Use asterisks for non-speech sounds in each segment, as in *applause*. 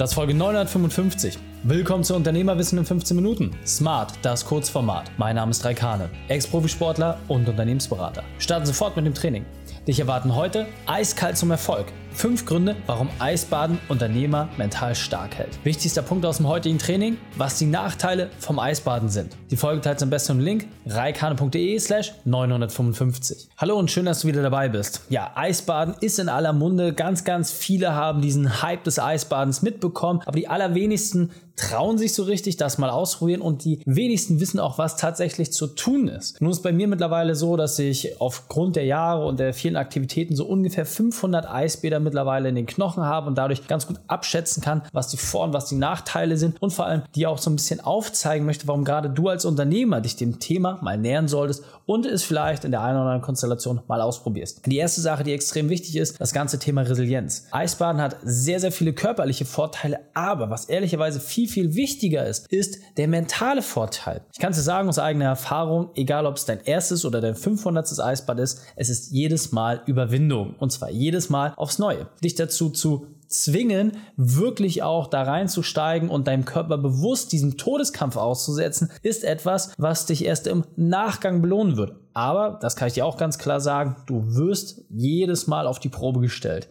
Das ist Folge 955. Willkommen zu Unternehmerwissen in 15 Minuten. Smart, das Kurzformat. Mein Name ist Raikane, Ex-Profisportler und Unternehmensberater. Starten sofort mit dem Training. Dich erwarten heute eiskalt zum Erfolg. Fünf Gründe, warum Eisbaden Unternehmer mental stark hält. Wichtigster Punkt aus dem heutigen Training, was die Nachteile vom Eisbaden sind. Die Folge teilt am besten im Link reikane.de slash 955. Hallo und schön, dass du wieder dabei bist. Ja, Eisbaden ist in aller Munde. Ganz, ganz viele haben diesen Hype des Eisbadens mitbekommen, aber die allerwenigsten trauen sich so richtig, das mal ausprobieren und die wenigsten wissen auch, was tatsächlich zu tun ist. Nun ist bei mir mittlerweile so, dass ich aufgrund der Jahre und der vielen Aktivitäten so ungefähr 500 Eisbäder mittlerweile in den Knochen habe und dadurch ganz gut abschätzen kann, was die Vor- und was die Nachteile sind und vor allem die auch so ein bisschen aufzeigen möchte, warum gerade du als Unternehmer dich dem Thema mal nähern solltest und es vielleicht in der einen oder anderen Konstellation mal ausprobierst. Die erste Sache, die extrem wichtig ist, das ganze Thema Resilienz. Eisbaden hat sehr, sehr viele körperliche Vorteile, aber was ehrlicherweise viel viel wichtiger ist, ist der mentale Vorteil. Ich kann es dir sagen aus eigener Erfahrung, egal ob es dein erstes oder dein 500. Eisbad ist, es ist jedes Mal Überwindung. Und zwar jedes Mal aufs Neue. Dich dazu zu zwingen, wirklich auch da reinzusteigen und deinem Körper bewusst diesem Todeskampf auszusetzen, ist etwas, was dich erst im Nachgang belohnen wird. Aber, das kann ich dir auch ganz klar sagen, du wirst jedes Mal auf die Probe gestellt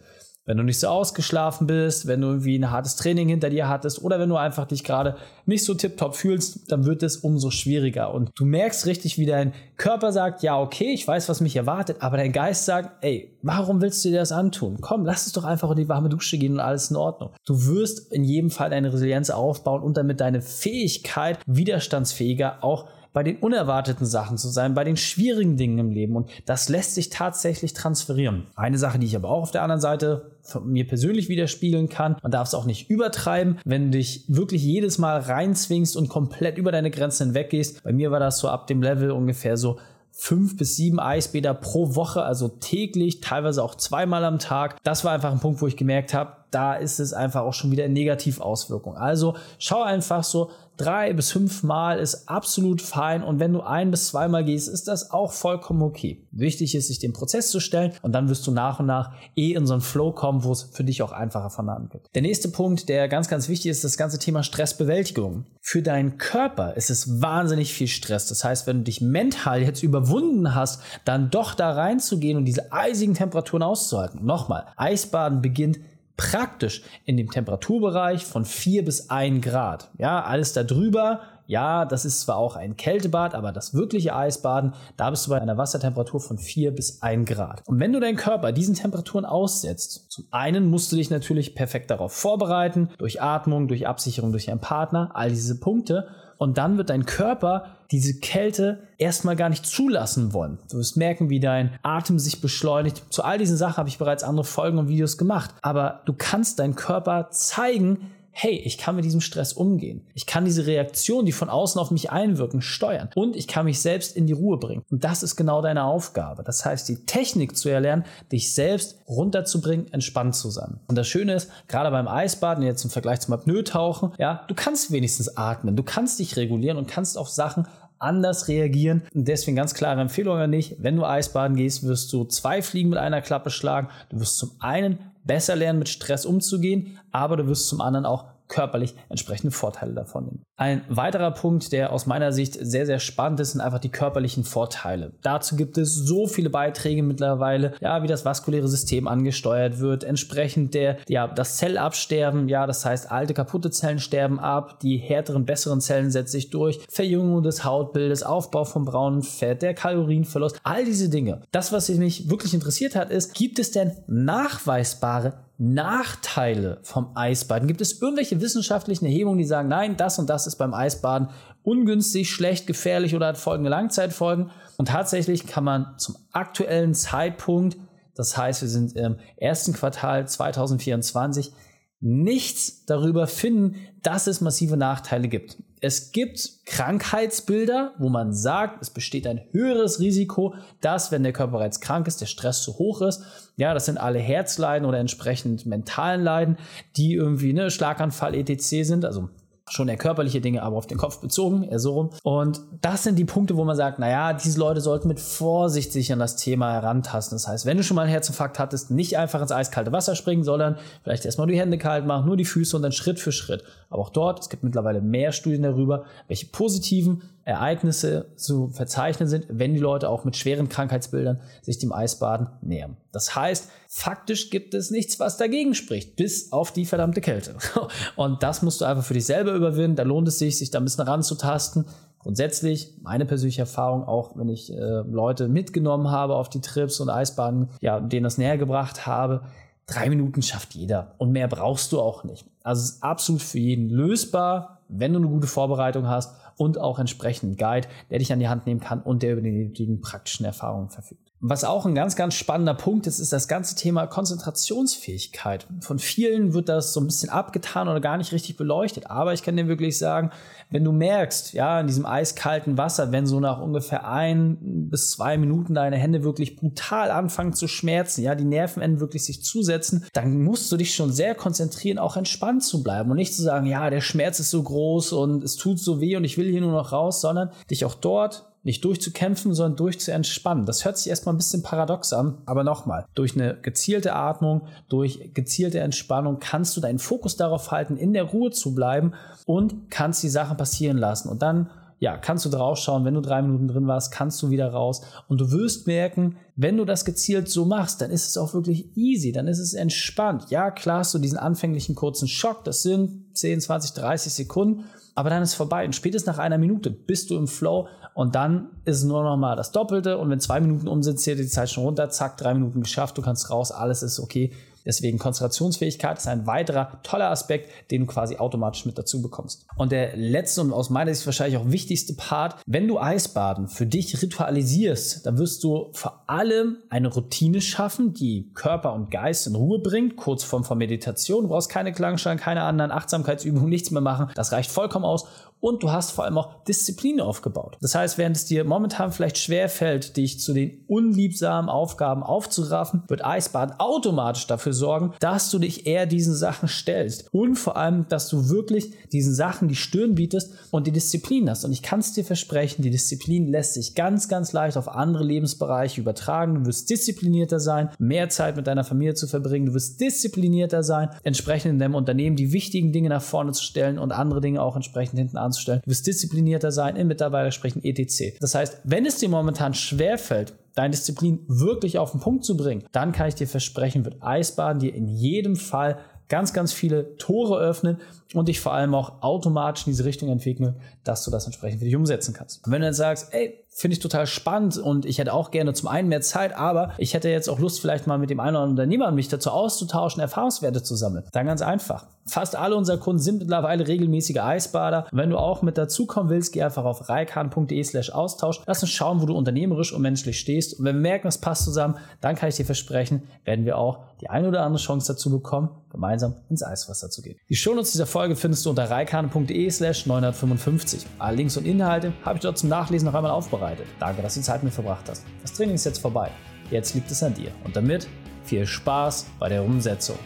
wenn du nicht so ausgeschlafen bist, wenn du irgendwie ein hartes Training hinter dir hattest oder wenn du einfach dich gerade nicht so tiptop fühlst, dann wird es umso schwieriger. Und du merkst richtig, wie dein Körper sagt, ja, okay, ich weiß, was mich erwartet, aber dein Geist sagt, ey, warum willst du dir das antun? Komm, lass es doch einfach in die warme Dusche gehen und alles in Ordnung. Du wirst in jedem Fall deine Resilienz aufbauen und damit deine Fähigkeit, widerstandsfähiger auch bei den unerwarteten Sachen zu sein, bei den schwierigen Dingen im Leben. Und das lässt sich tatsächlich transferieren. Eine Sache, die ich aber auch auf der anderen Seite von mir persönlich widerspiegeln kann, man darf es auch nicht übertreiben, wenn du dich wirklich jedes Mal reinzwingst und komplett über deine Grenzen hinweg gehst. Bei mir war das so ab dem Level ungefähr so fünf bis sieben Eisbäder pro Woche, also täglich, teilweise auch zweimal am Tag. Das war einfach ein Punkt, wo ich gemerkt habe, da ist es einfach auch schon wieder eine Negativauswirkung. Also schau einfach so, drei bis fünf Mal ist absolut fein und wenn du ein bis zweimal gehst, ist das auch vollkommen okay. Wichtig ist, sich den Prozess zu stellen und dann wirst du nach und nach eh in so einen Flow kommen, wo es für dich auch einfacher von Hand geht. Der nächste Punkt, der ganz, ganz wichtig ist, das ganze Thema Stressbewältigung. Für deinen Körper ist es wahnsinnig viel Stress. Das heißt, wenn du dich mental jetzt überwunden hast, dann doch da reinzugehen und diese eisigen Temperaturen auszuhalten. Nochmal, Eisbaden beginnt praktisch in dem Temperaturbereich von 4 bis 1 Grad. Ja, alles darüber, ja, das ist zwar auch ein Kältebad, aber das wirkliche Eisbaden, da bist du bei einer Wassertemperatur von 4 bis 1 Grad. Und wenn du deinen Körper diesen Temperaturen aussetzt, zum einen musst du dich natürlich perfekt darauf vorbereiten, durch Atmung, durch Absicherung durch einen Partner, all diese Punkte. Und dann wird dein Körper diese Kälte erstmal gar nicht zulassen wollen. Du wirst merken, wie dein Atem sich beschleunigt. Zu all diesen Sachen habe ich bereits andere Folgen und Videos gemacht. Aber du kannst deinem Körper zeigen, hey, ich kann mit diesem Stress umgehen. Ich kann diese Reaktion, die von außen auf mich einwirken, steuern. Und ich kann mich selbst in die Ruhe bringen. Und das ist genau deine Aufgabe. Das heißt, die Technik zu erlernen, dich selbst runterzubringen, entspannt zu sein. Und das Schöne ist, gerade beim Eisbaden, jetzt im Vergleich zum Apnoe-Tauchen, ja, du kannst wenigstens atmen. Du kannst dich regulieren und kannst auf Sachen anders reagieren. Und deswegen ganz klare Empfehlung an dich. Wenn du Eisbaden gehst, wirst du zwei Fliegen mit einer Klappe schlagen. Du wirst zum einen besser lernen, mit Stress umzugehen, aber du wirst zum anderen auch körperlich entsprechende Vorteile davon nehmen. Ein weiterer Punkt, der aus meiner Sicht sehr, sehr spannend ist, sind einfach die körperlichen Vorteile. Dazu gibt es so viele Beiträge mittlerweile, ja, wie das vaskuläre System angesteuert wird, entsprechend der, ja, das Zellabsterben, ja, das heißt, alte, kaputte Zellen sterben ab, die härteren, besseren Zellen setzen sich durch, Verjüngung des Hautbildes, Aufbau von braunem Fett, der Kalorienverlust, all diese Dinge. Das, was mich wirklich interessiert hat, ist, gibt es denn nachweisbare Nachteile vom Eisbaden? Gibt es irgendwelche wissenschaftlichen Erhebungen, die sagen, nein, das und das ist beim Eisbaden ungünstig, schlecht, gefährlich oder hat folgende Langzeitfolgen? Und tatsächlich kann man zum aktuellen Zeitpunkt, das heißt, wir sind im ersten Quartal 2024, nichts darüber finden, dass es massive Nachteile gibt. Es gibt Krankheitsbilder, wo man sagt, es besteht ein höheres Risiko, dass, wenn der Körper bereits krank ist, der Stress zu hoch ist. Ja, das sind alle Herzleiden oder entsprechend mentalen Leiden, die irgendwie ne, Schlaganfall etc. sind, also schon eher körperliche Dinge, aber auf den Kopf bezogen, eher so rum. Und das sind die Punkte, wo man sagt, naja, diese Leute sollten mit Vorsicht sich an das Thema herantasten. Das heißt, wenn du schon mal einen Herzinfarkt hattest, nicht einfach ins eiskalte Wasser springen, sondern vielleicht erstmal die Hände kalt machen, nur die Füße und dann Schritt für Schritt. Aber auch dort, es gibt mittlerweile mehr Studien darüber, welche positiven Ereignisse zu verzeichnen sind, wenn die Leute auch mit schweren Krankheitsbildern sich dem Eisbaden nähern. Das heißt, faktisch gibt es nichts, was dagegen spricht, bis auf die verdammte Kälte. *laughs* Und das musst du einfach für dich selber überwinden. Da lohnt es sich, sich da ein bisschen ranzutasten. Grundsätzlich, meine persönliche Erfahrung, auch wenn ich äh, Leute mitgenommen habe auf die Trips und Eisbahnen, ja, denen das näher gebracht habe, drei Minuten schafft jeder und mehr brauchst du auch nicht. Also es ist absolut für jeden lösbar, wenn du eine gute Vorbereitung hast und auch entsprechenden Guide, der dich an die Hand nehmen kann und der über die nötigen praktischen Erfahrungen verfügt. Was auch ein ganz, ganz spannender Punkt ist, ist das ganze Thema Konzentrationsfähigkeit. Von vielen wird das so ein bisschen abgetan oder gar nicht richtig beleuchtet. Aber ich kann dir wirklich sagen, wenn du merkst, ja, in diesem eiskalten Wasser, wenn so nach ungefähr ein bis zwei Minuten deine Hände wirklich brutal anfangen zu schmerzen, ja, die Nervenenden wirklich sich zusetzen, dann musst du dich schon sehr konzentrieren, auch entspannt zu bleiben und nicht zu sagen, ja, der Schmerz ist so groß und es tut so weh und ich will hier nur noch raus, sondern dich auch dort nicht durchzukämpfen, sondern durchzuentspannen. Das hört sich erstmal ein bisschen paradox an, aber nochmal, durch eine gezielte Atmung, durch gezielte Entspannung kannst du deinen Fokus darauf halten, in der Ruhe zu bleiben und kannst die Sachen passieren lassen. Und dann ja, kannst du draufschauen, wenn du drei Minuten drin warst, kannst du wieder raus. Und du wirst merken, wenn du das gezielt so machst, dann ist es auch wirklich easy, dann ist es entspannt. Ja, klar hast du diesen anfänglichen kurzen Schock, das sind 10, 20, 30 Sekunden, aber dann ist es vorbei. Und spätestens nach einer Minute bist du im Flow und dann ist es nur noch mal das Doppelte. Und wenn zwei Minuten um sind, zählt die Zeit schon runter, zack, drei Minuten geschafft, du kannst raus, alles ist okay. Deswegen Konzentrationsfähigkeit ist ein weiterer toller Aspekt, den du quasi automatisch mit dazu bekommst. Und der letzte und aus meiner Sicht wahrscheinlich auch wichtigste Part, wenn du Eisbaden für dich ritualisierst, dann wirst du vor allem eine Routine schaffen, die Körper und Geist in Ruhe bringt, kurz vorm Meditation. Du brauchst keine Klangschalen, keine anderen Achtsamkeitsübungen, nichts mehr machen. Das reicht vollkommen aus und du hast vor allem auch Disziplin aufgebaut. Das heißt, während es dir momentan vielleicht schwer fällt, dich zu den unliebsamen Aufgaben aufzuraffen, wird Eisbaden automatisch dafür sorgen, dass du dich eher diesen Sachen stellst und vor allem, dass du wirklich diesen Sachen die Stirn bietest und die Disziplin hast. Und ich kann es dir versprechen, die Disziplin lässt sich ganz, ganz leicht auf andere Lebensbereiche übertragen. Du wirst disziplinierter sein, mehr Zeit mit deiner Familie zu verbringen. Du wirst disziplinierter sein, entsprechend in deinem Unternehmen die wichtigen Dinge nach vorne zu stellen und andere Dinge auch entsprechend hinten an anzustellen. Du wirst disziplinierter sein, in Mitarbeiter sprechen, etc. Das heißt, wenn es dir momentan schwerfällt, deine Disziplin wirklich auf den Punkt zu bringen, dann kann ich dir versprechen, wird Eisbaden dir in jedem Fall ganz, ganz viele Tore öffnen und dich vor allem auch automatisch in diese Richtung entwickeln, dass du das entsprechend für dich umsetzen kannst. Und wenn du dann sagst, ey, finde ich total spannend und ich hätte auch gerne zum einen mehr Zeit, aber ich hätte jetzt auch Lust, vielleicht mal mit dem einen oder anderen Unternehmer mich dazu auszutauschen, Erfahrungswerte zu sammeln. Dann ganz einfach. Fast alle unserer Kunden sind mittlerweile regelmäßige Eisbader. Wenn du auch mit dazukommen willst, geh einfach auf reikan.de slash Austausch. Lass uns schauen, wo du unternehmerisch und menschlich stehst. Und wenn wir merken, es passt zusammen, dann kann ich dir versprechen, werden wir auch die eine oder andere Chance dazu bekommen, gemeinsam ins Eiswasser zu gehen. Die Shownotes dieser Folge findest du unter reikan.de slash 955. Alle Links und Inhalte habe ich dort zum Nachlesen noch einmal aufbereitet. Danke, dass du die Zeit mit verbracht hast. Das Training ist jetzt vorbei. Jetzt liegt es an dir. Und damit viel Spaß bei der Umsetzung.